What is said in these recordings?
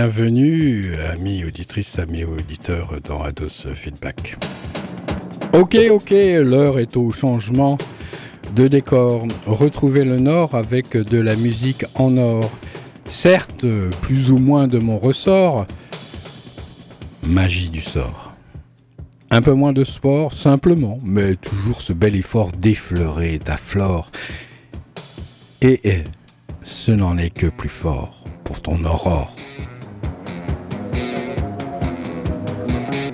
bienvenue, amis auditrices, amis auditeurs, dans Ados Feedback. Ok, ok, l'heure est au changement de décor. Retrouver le Nord avec de la musique en or. Certes, plus ou moins de mon ressort, magie du sort. Un peu moins de sport, simplement, mais toujours ce bel effort d'effleurer ta flore. Et, et ce n'en est que plus fort pour ton aurore.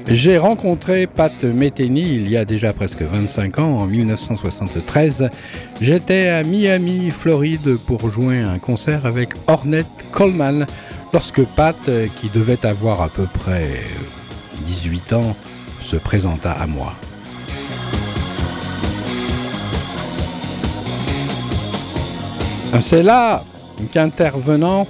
J'ai rencontré Pat Metheny il y a déjà presque 25 ans, en 1973. J'étais à Miami, Floride, pour jouer un concert avec Ornette Coleman, lorsque Pat, qui devait avoir à peu près 18 ans, se présenta à moi. C'est là qu'intervenant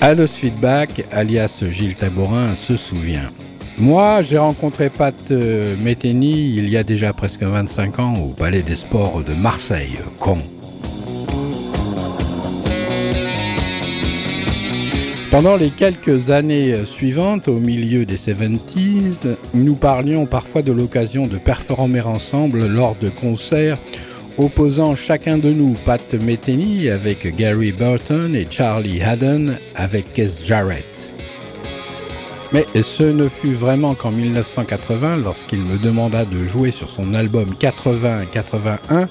Ados Feedback, alias Gilles Tabourin, se souvient. Moi, j'ai rencontré Pat euh, Metheny il y a déjà presque 25 ans au Palais des Sports de Marseille, con. Pendant les quelques années suivantes, au milieu des 70s, nous parlions parfois de l'occasion de performer ensemble lors de concerts opposant chacun de nous Pat Metheny avec Gary Burton et Charlie Haddon avec Keith Jarrett. Mais ce ne fut vraiment qu'en 1980, lorsqu'il me demanda de jouer sur son album 80-81,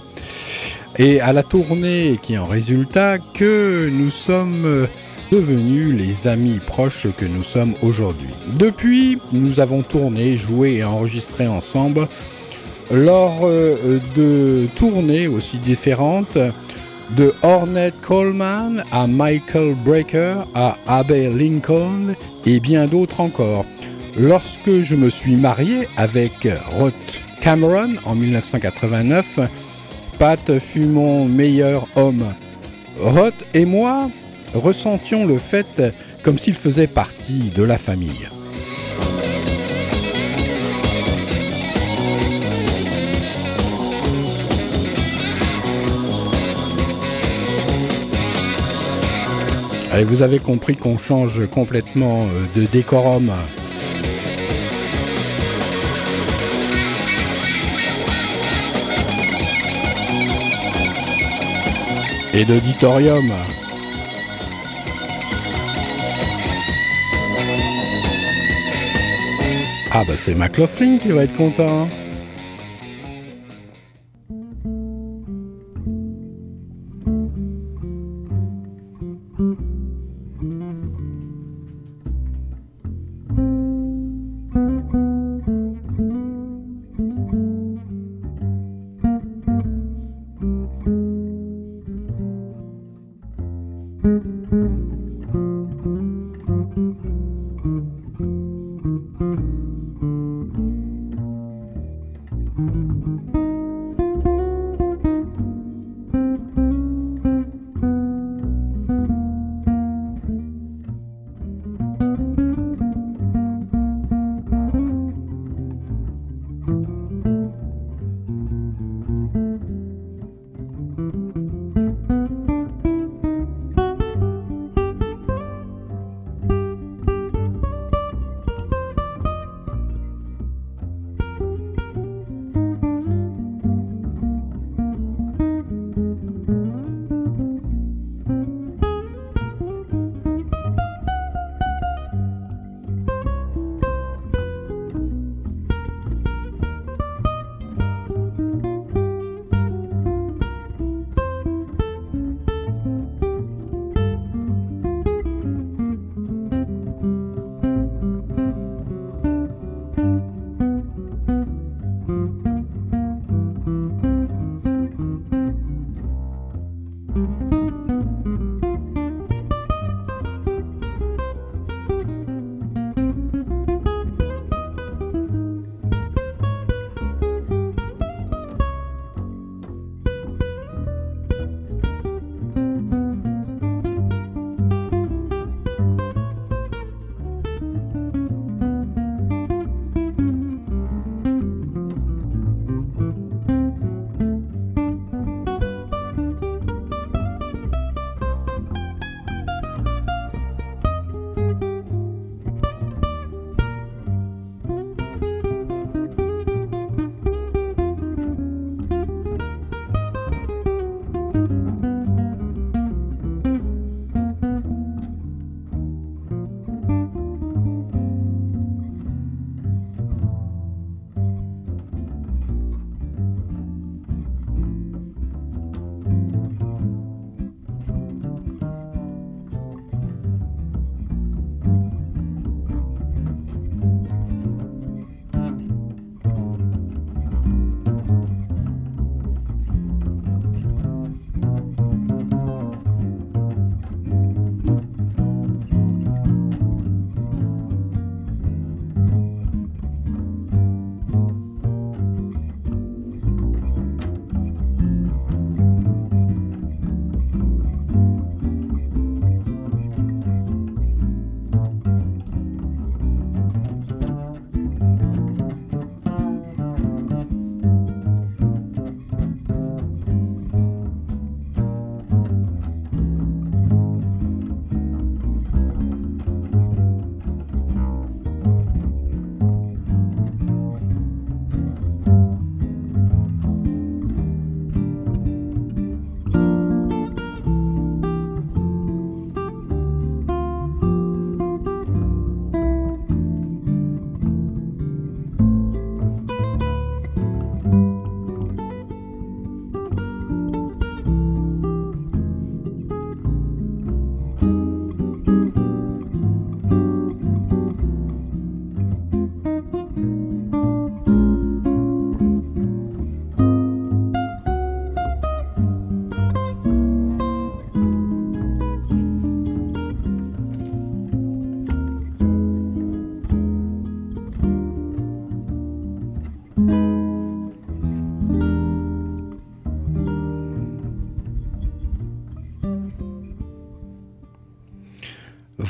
et à la tournée qui en résulta, que nous sommes devenus les amis proches que nous sommes aujourd'hui. Depuis, nous avons tourné, joué et enregistré ensemble lors euh, de tournées aussi différentes de Ornette Coleman à Michael Brecker à Abbey Lincoln et bien d'autres encore. Lorsque je me suis marié avec Roth Cameron en 1989, Pat fut mon meilleur homme. Roth et moi ressentions le fait comme s'il faisait partie de la famille. Allez, vous avez compris qu'on change complètement euh, de décorum. Et d'auditorium. Ah bah c'est McLaughlin qui va être content.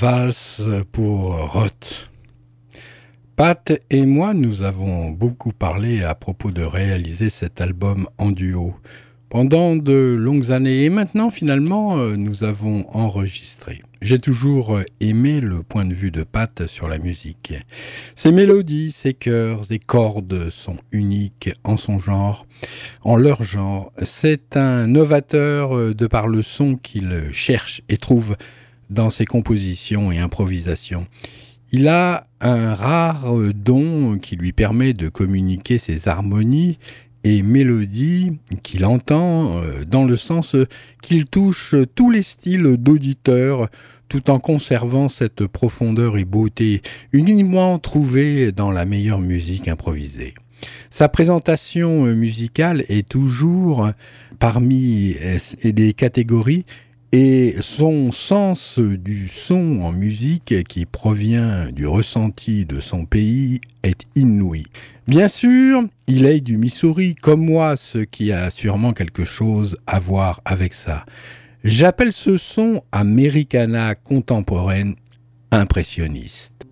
Valse pour Roth. Pat et moi, nous avons beaucoup parlé à propos de réaliser cet album en duo. Pendant de longues années et maintenant, finalement, euh, nous avons enregistré. J'ai toujours aimé le point de vue de Pat sur la musique. Ses mélodies, ses chœurs, ses cordes sont uniques en son genre, en leur genre. C'est un novateur euh, de par le son qu'il cherche et trouve dans ses compositions et improvisations. Il a un rare euh, don qui lui permet de communiquer ses harmonies et mélodies qu'il entend euh, dans le sens qu'il touche tous les styles d'auditeurs tout en conservant cette profondeur et beauté uniquement trouvée dans la meilleure musique improvisée. Sa présentation euh, musicale est toujours parmi des catégories et son sens du son en musique qui provient du ressenti de son pays est inouï. Bien sûr, il est du Missouri, comme moi, ce qui a sûrement quelque chose à voir avec ça. J'appelle ce son Americana contemporaine impressionniste.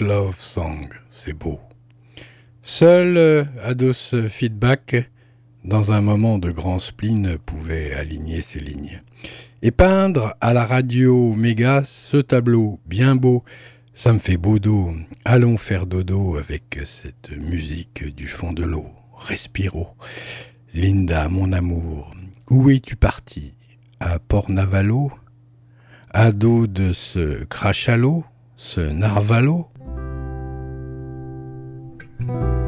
Love Song, c'est beau. Seul euh, Ados Feedback, dans un moment de grand spleen, pouvait aligner ses lignes. Et peindre à la radio méga ce tableau bien beau, ça me fait beau dos. Allons faire dodo avec cette musique du fond de l'eau. Respiro. Linda, mon amour, où es-tu parti? À Port-Navalo À dos de ce crachalot Ce narvalo? Bye.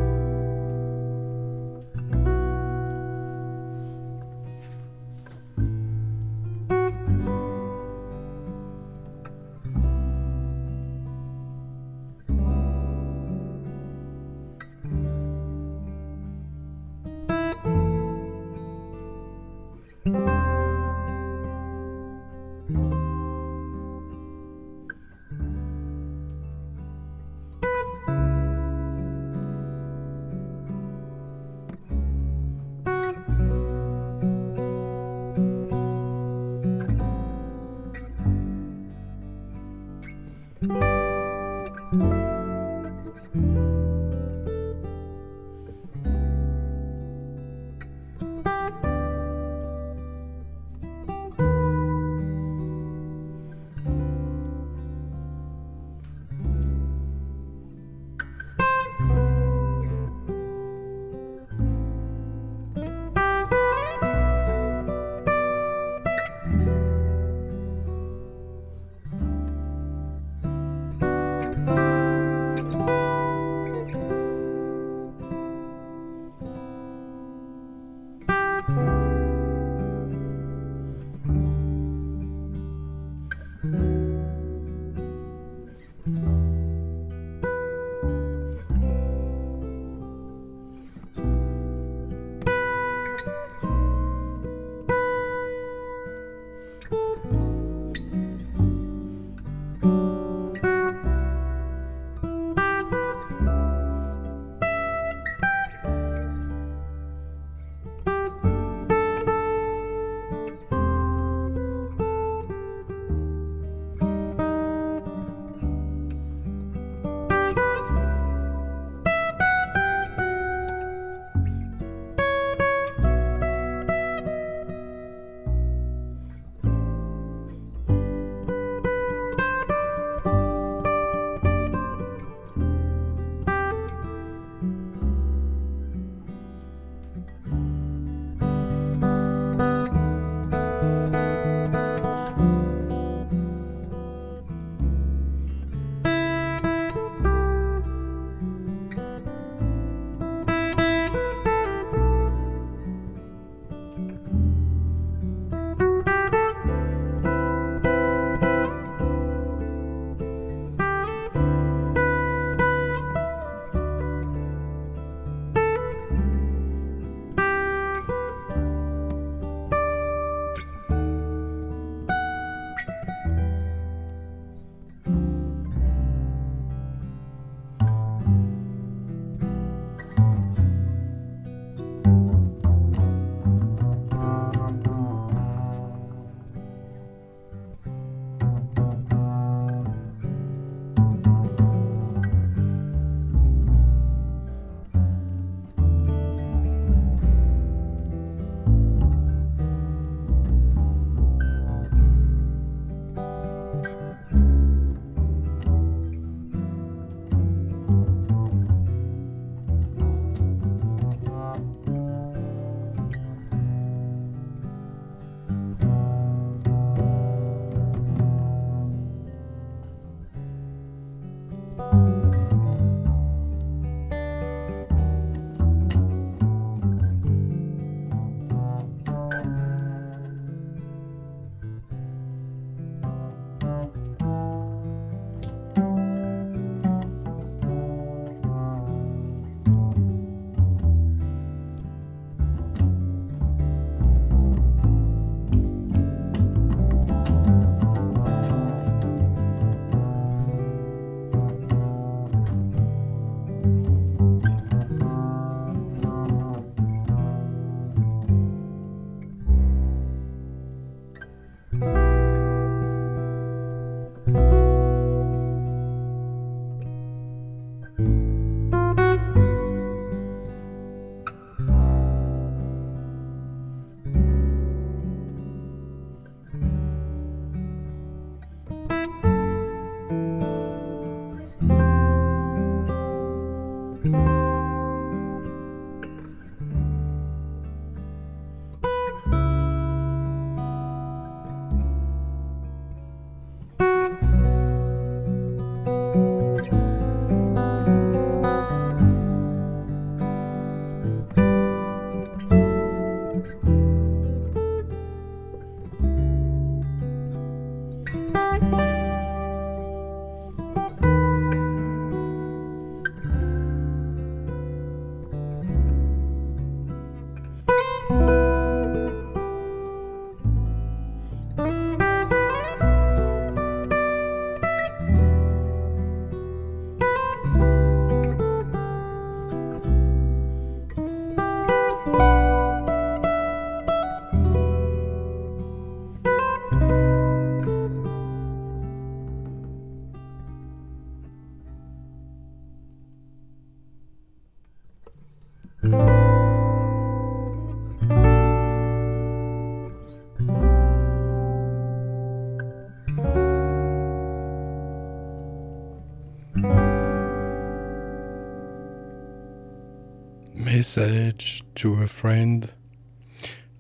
Message to a Friend.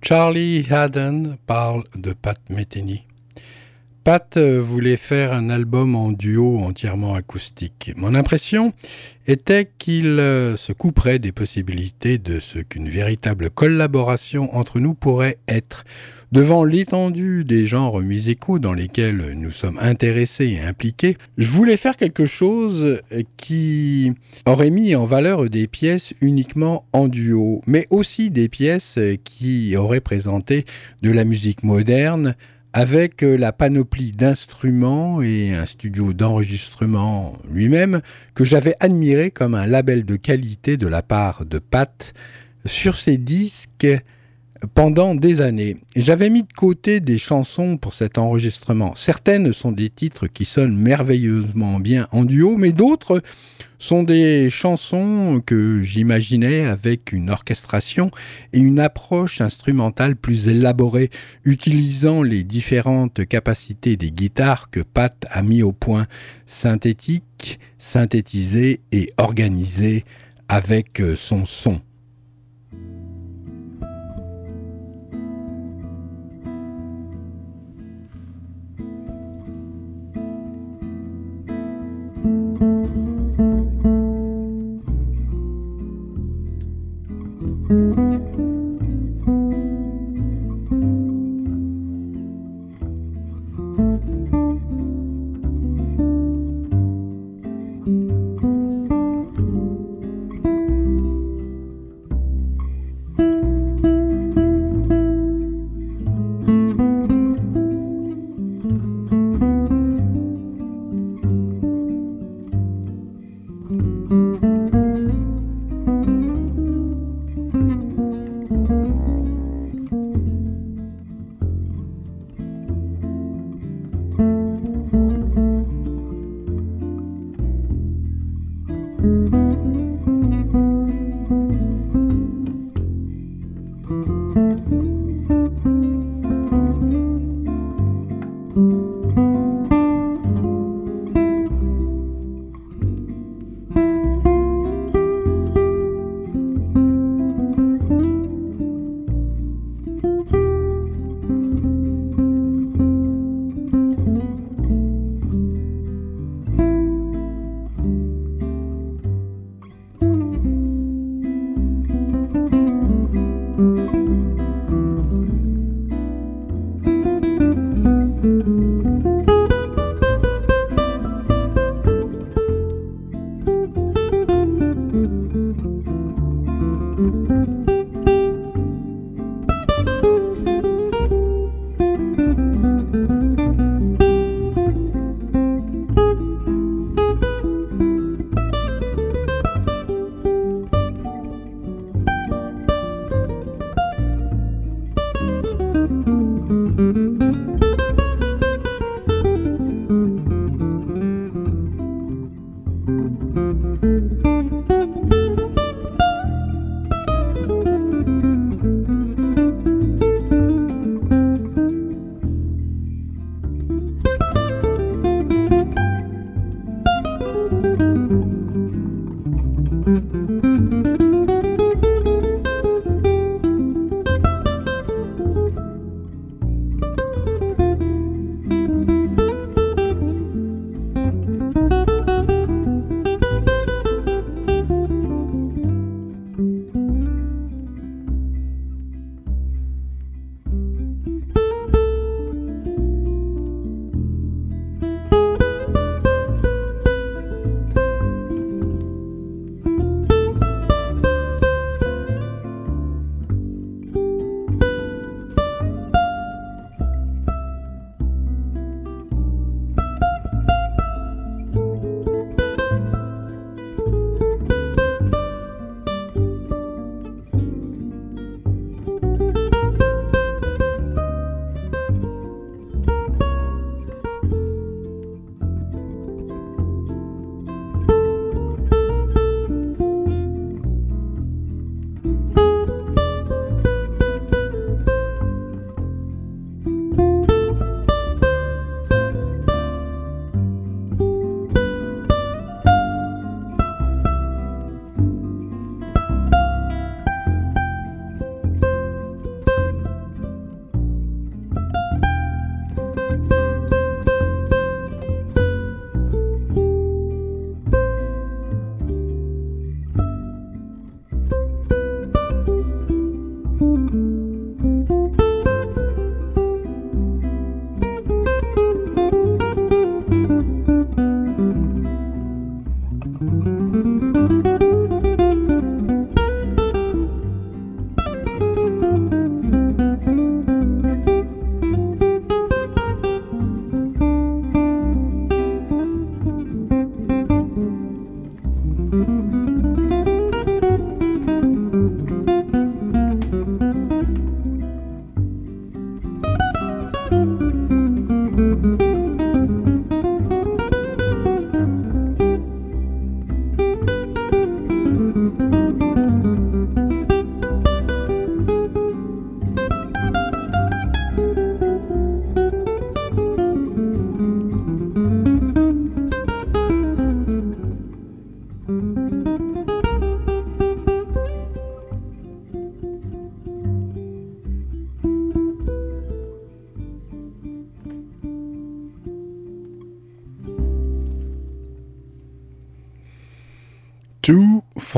Charlie Haddon parle de Pat Metheny. Pat voulait faire un album en duo entièrement acoustique. Mon impression était qu'il euh, se couperait des possibilités de ce qu'une véritable collaboration entre nous pourrait être. Devant l'étendue des genres musicaux dans lesquels nous sommes intéressés et impliqués, je voulais faire quelque chose qui aurait mis en valeur des pièces uniquement en duo, mais aussi des pièces qui auraient présenté de la musique moderne, avec la panoplie d'instruments et un studio d'enregistrement lui-même que j'avais admiré comme un label de qualité de la part de Pat sur ces disques pendant des années. J'avais mis de côté des chansons pour cet enregistrement. Certaines sont des titres qui sonnent merveilleusement bien en duo, mais d'autres sont des chansons que j'imaginais avec une orchestration et une approche instrumentale plus élaborée, utilisant les différentes capacités des guitares que Pat a mis au point, synthétiques, synthétisées et organisées avec son son.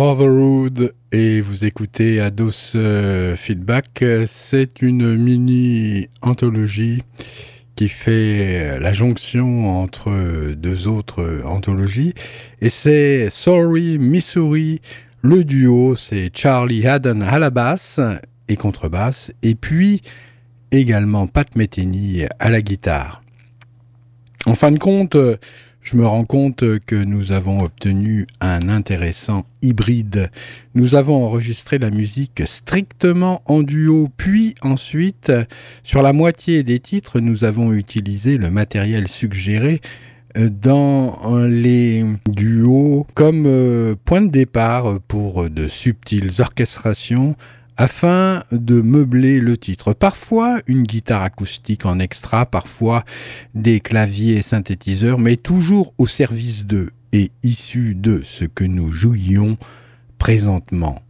Fatherhood et vous écoutez Ados euh, Feedback. C'est une mini anthologie qui fait la jonction entre deux autres anthologies et c'est Sorry Missouri. Le duo, c'est Charlie Haddon à la basse et contrebasse et puis également Pat Metheny à la guitare. En fin de compte, je me rends compte que nous avons obtenu un intéressant hybride. Nous avons enregistré la musique strictement en duo, puis ensuite, sur la moitié des titres, nous avons utilisé le matériel suggéré euh, dans les duos comme euh, point de départ pour de subtiles orchestrations afin de meubler le titre. Parfois une guitare acoustique en extra, parfois des claviers synthétiseurs, mais toujours au service d'eux et issus de ce que nous jouions présentement.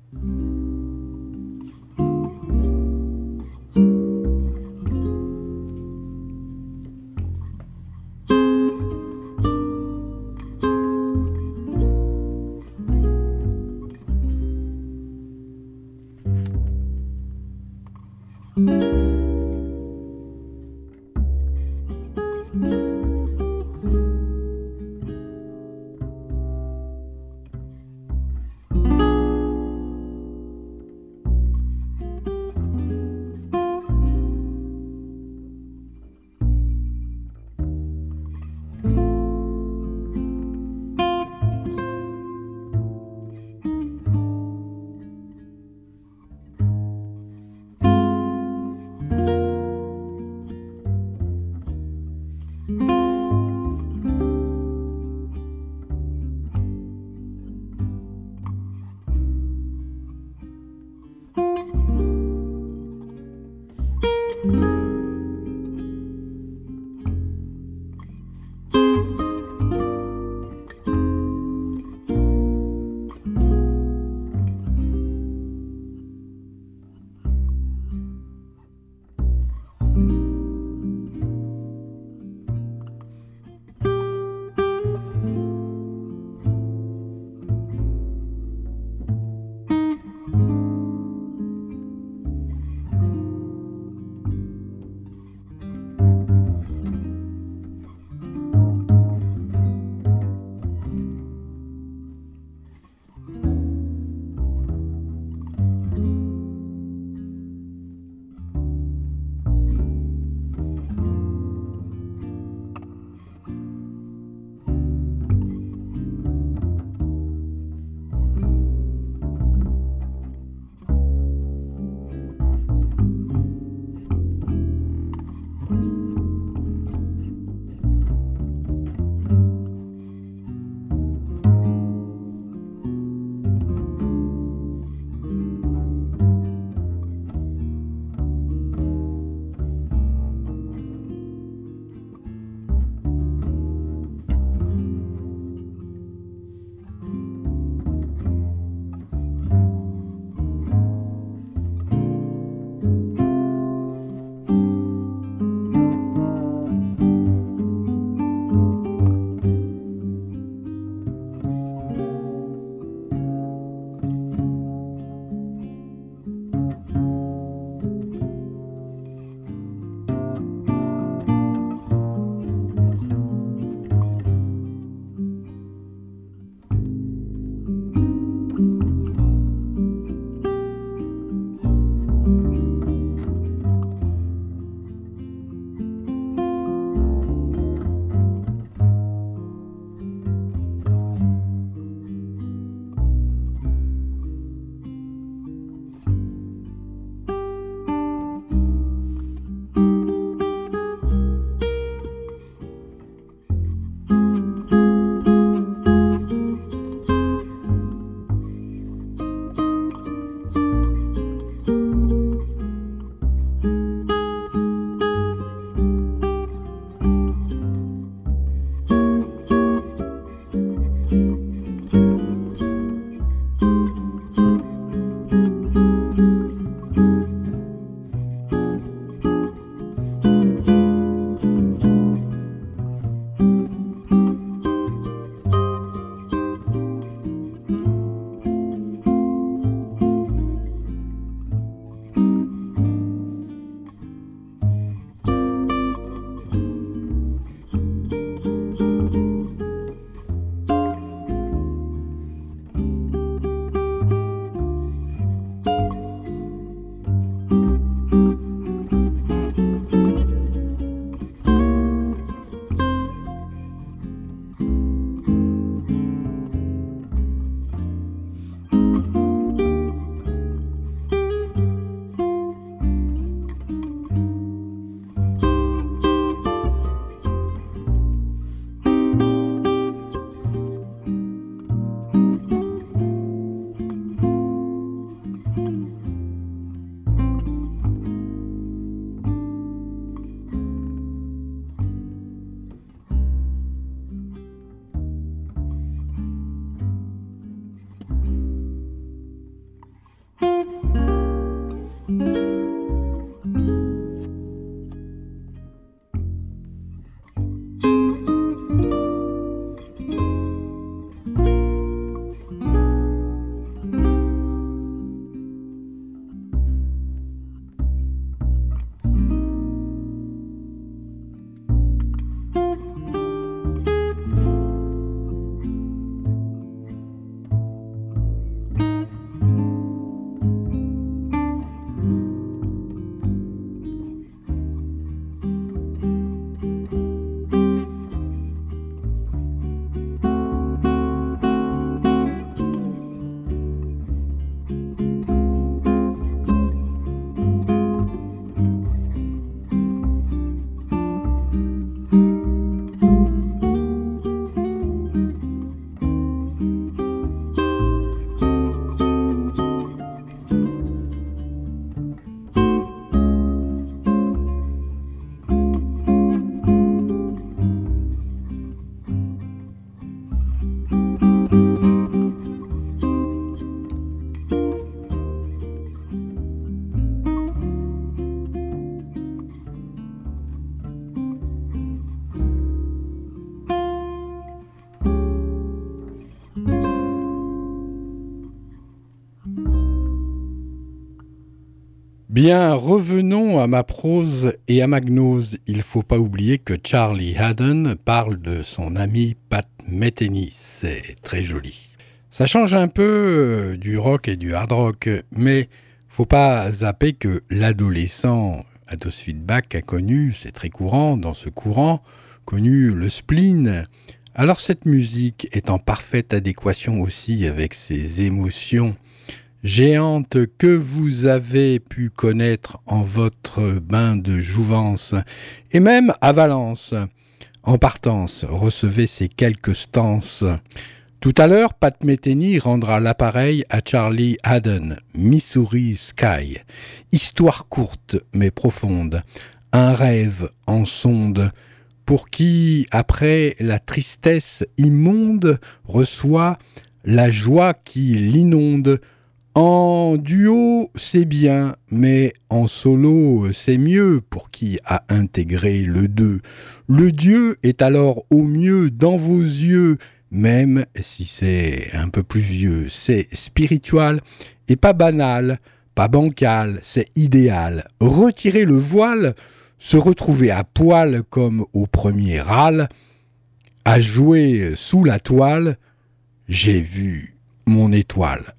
Bien, revenons à ma prose et à ma gnose. Il faut pas oublier que Charlie Haddon parle de son ami Pat Metheny. C'est très joli. Ça change un peu euh, du rock et du hard rock, mais faut pas zapper que l'adolescent Ados Feedback a connu, c'est très courant dans ce courant, connu le spleen. Alors cette musique est en parfaite adéquation aussi avec ses émotions géante que vous avez pu connaître en votre bain de jouvence, et même à Valence. En partance, recevez ces quelques stances. Tout à l'heure, Pat Metheny rendra l'appareil à Charlie Haddon, Missouri Sky. Histoire courte mais profonde, un rêve en sonde, pour qui, après la tristesse immonde, reçoit la joie qui l'inonde, en duo, c'est bien, mais en solo, c'est mieux pour qui a intégré le deux. Le Dieu est alors au mieux dans vos yeux, même si c'est un peu plus vieux. C'est spirituel et pas banal, pas bancal, c'est idéal. Retirer le voile, se retrouver à poil comme au premier râle, à jouer sous la toile, j'ai vu mon étoile.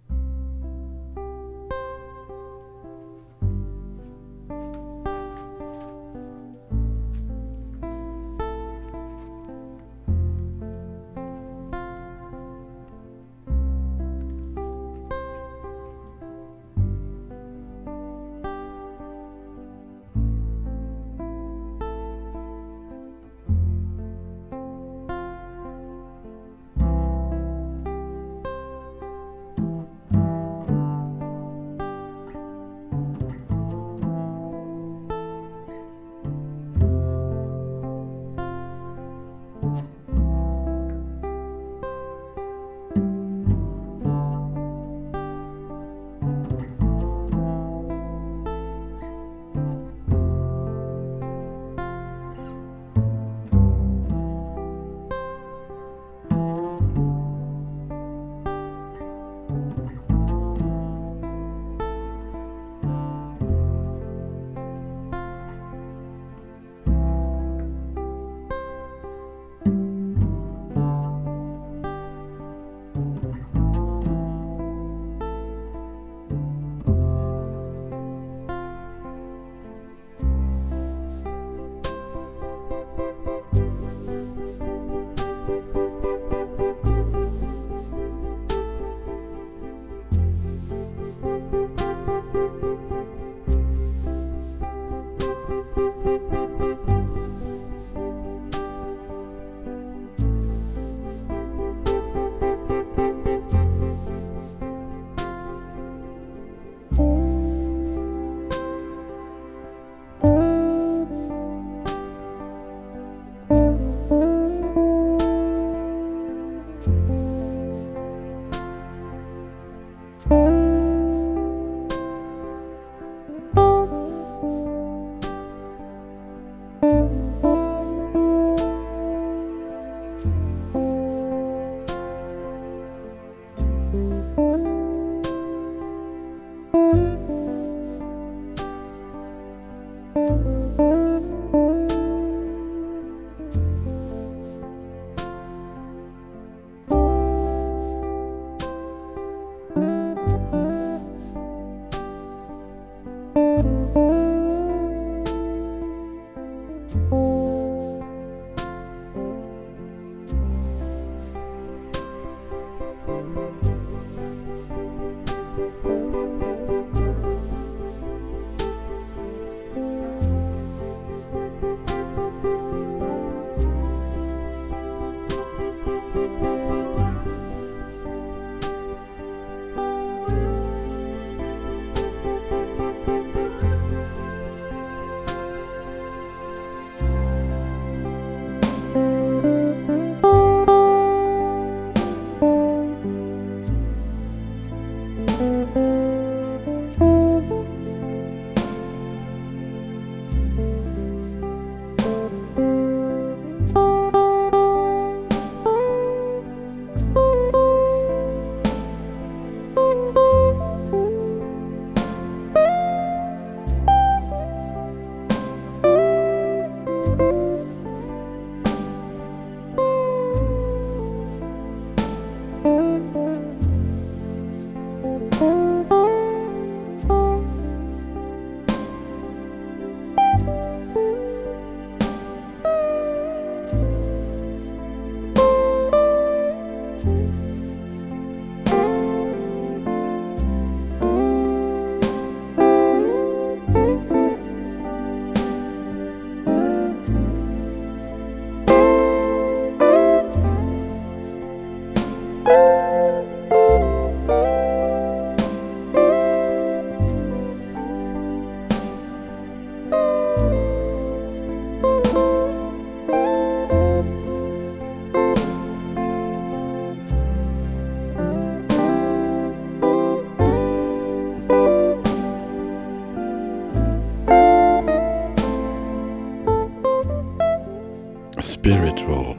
Spiritual.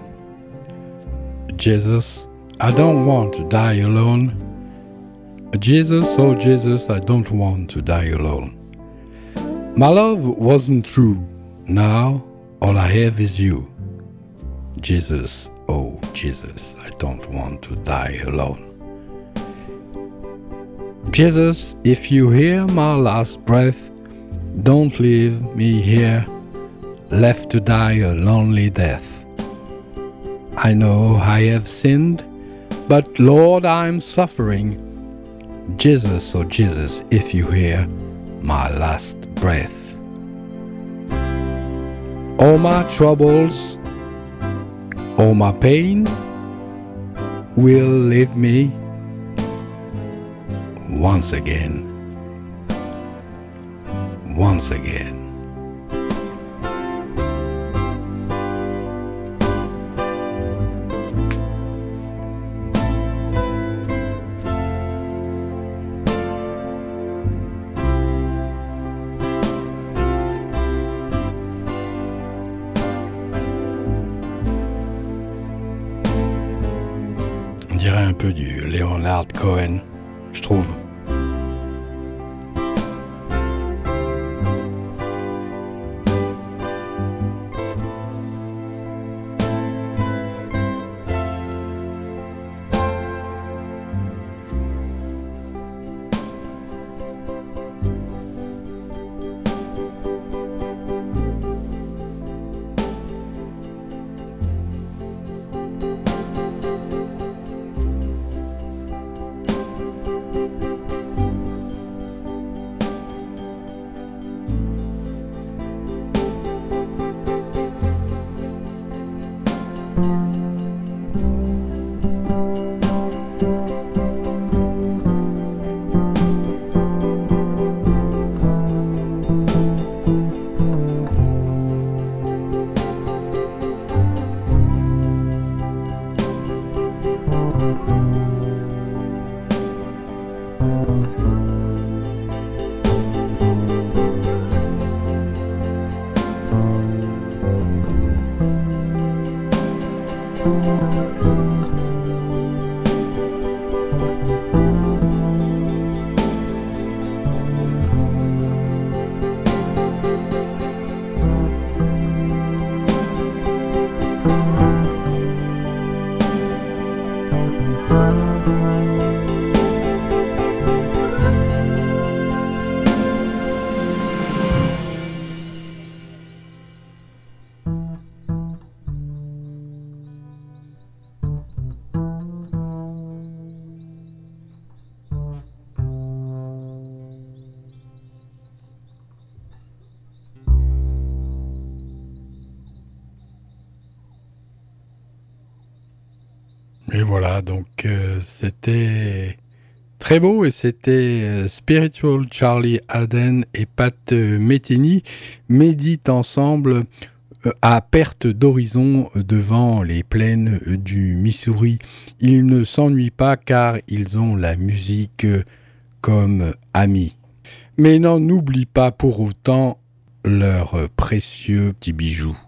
Jesus, I don't want to die alone. Jesus, oh Jesus, I don't want to die alone. My love wasn't true. Now all I have is you. Jesus, oh Jesus, I don't want to die alone. Jesus, if you hear my last breath, don't leave me here, left to die a lonely death. I know I have sinned, but Lord, I'm suffering. Jesus, oh Jesus, if you hear my last breath. All my troubles, all my pain will leave me once again. Once again. Donc euh, c'était très beau et c'était euh, Spiritual Charlie Aden et Pat euh, Metheny méditent ensemble à perte d'horizon devant les plaines du Missouri. Ils ne s'ennuient pas car ils ont la musique comme amis. Mais n'en oublie pas pour autant leurs précieux petits bijoux.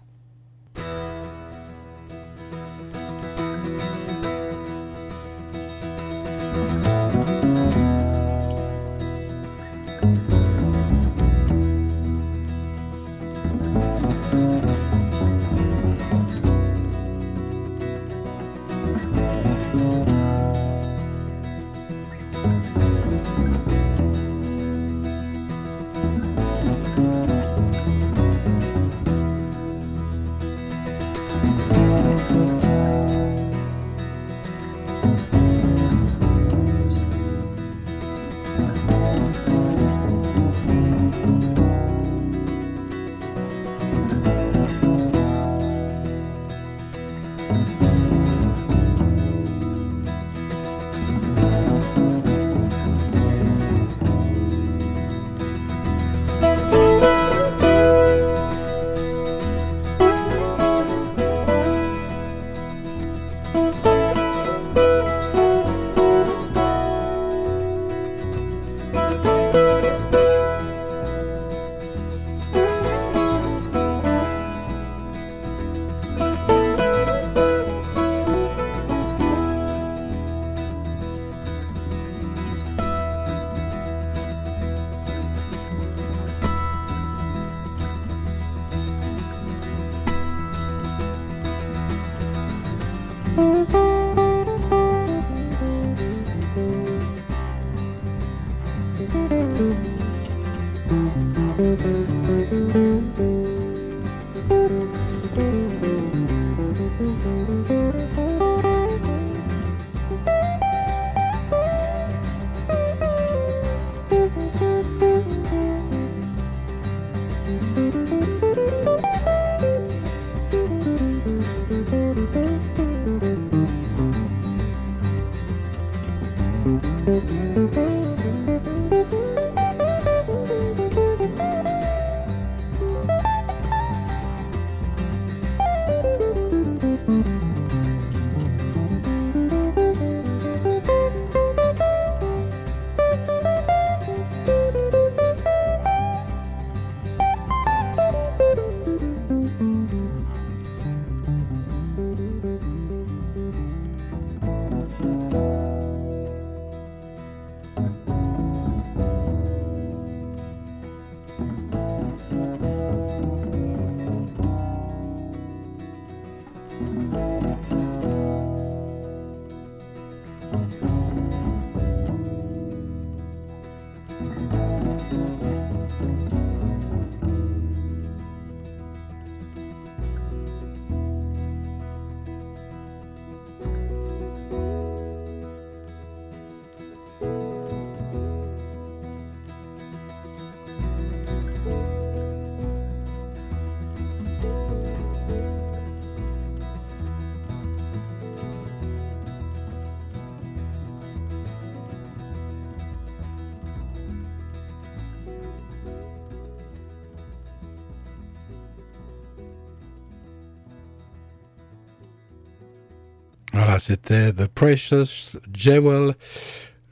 C'était The Precious Jewel.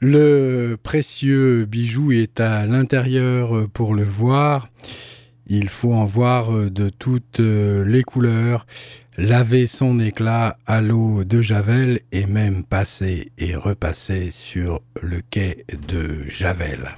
Le précieux bijou est à l'intérieur pour le voir. Il faut en voir de toutes les couleurs, laver son éclat à l'eau de Javel et même passer et repasser sur le quai de Javel.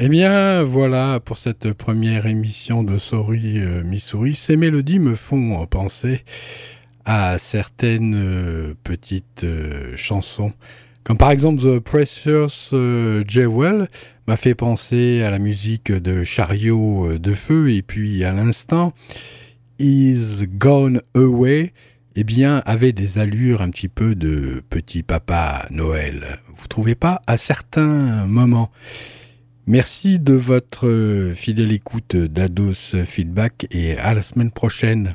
Eh bien, voilà pour cette première émission de Sorry euh, Missouri. Ces mélodies me font penser à certaines euh, petites euh, chansons. Comme par exemple The Precious Jewel m'a fait penser à la musique de Chariot de Feu et puis à l'instant Is Gone Away eh bien, avait des allures un petit peu de petit papa Noël. Vous trouvez pas à certains moments Merci de votre fidèle écoute d'Ados Feedback et à la semaine prochaine.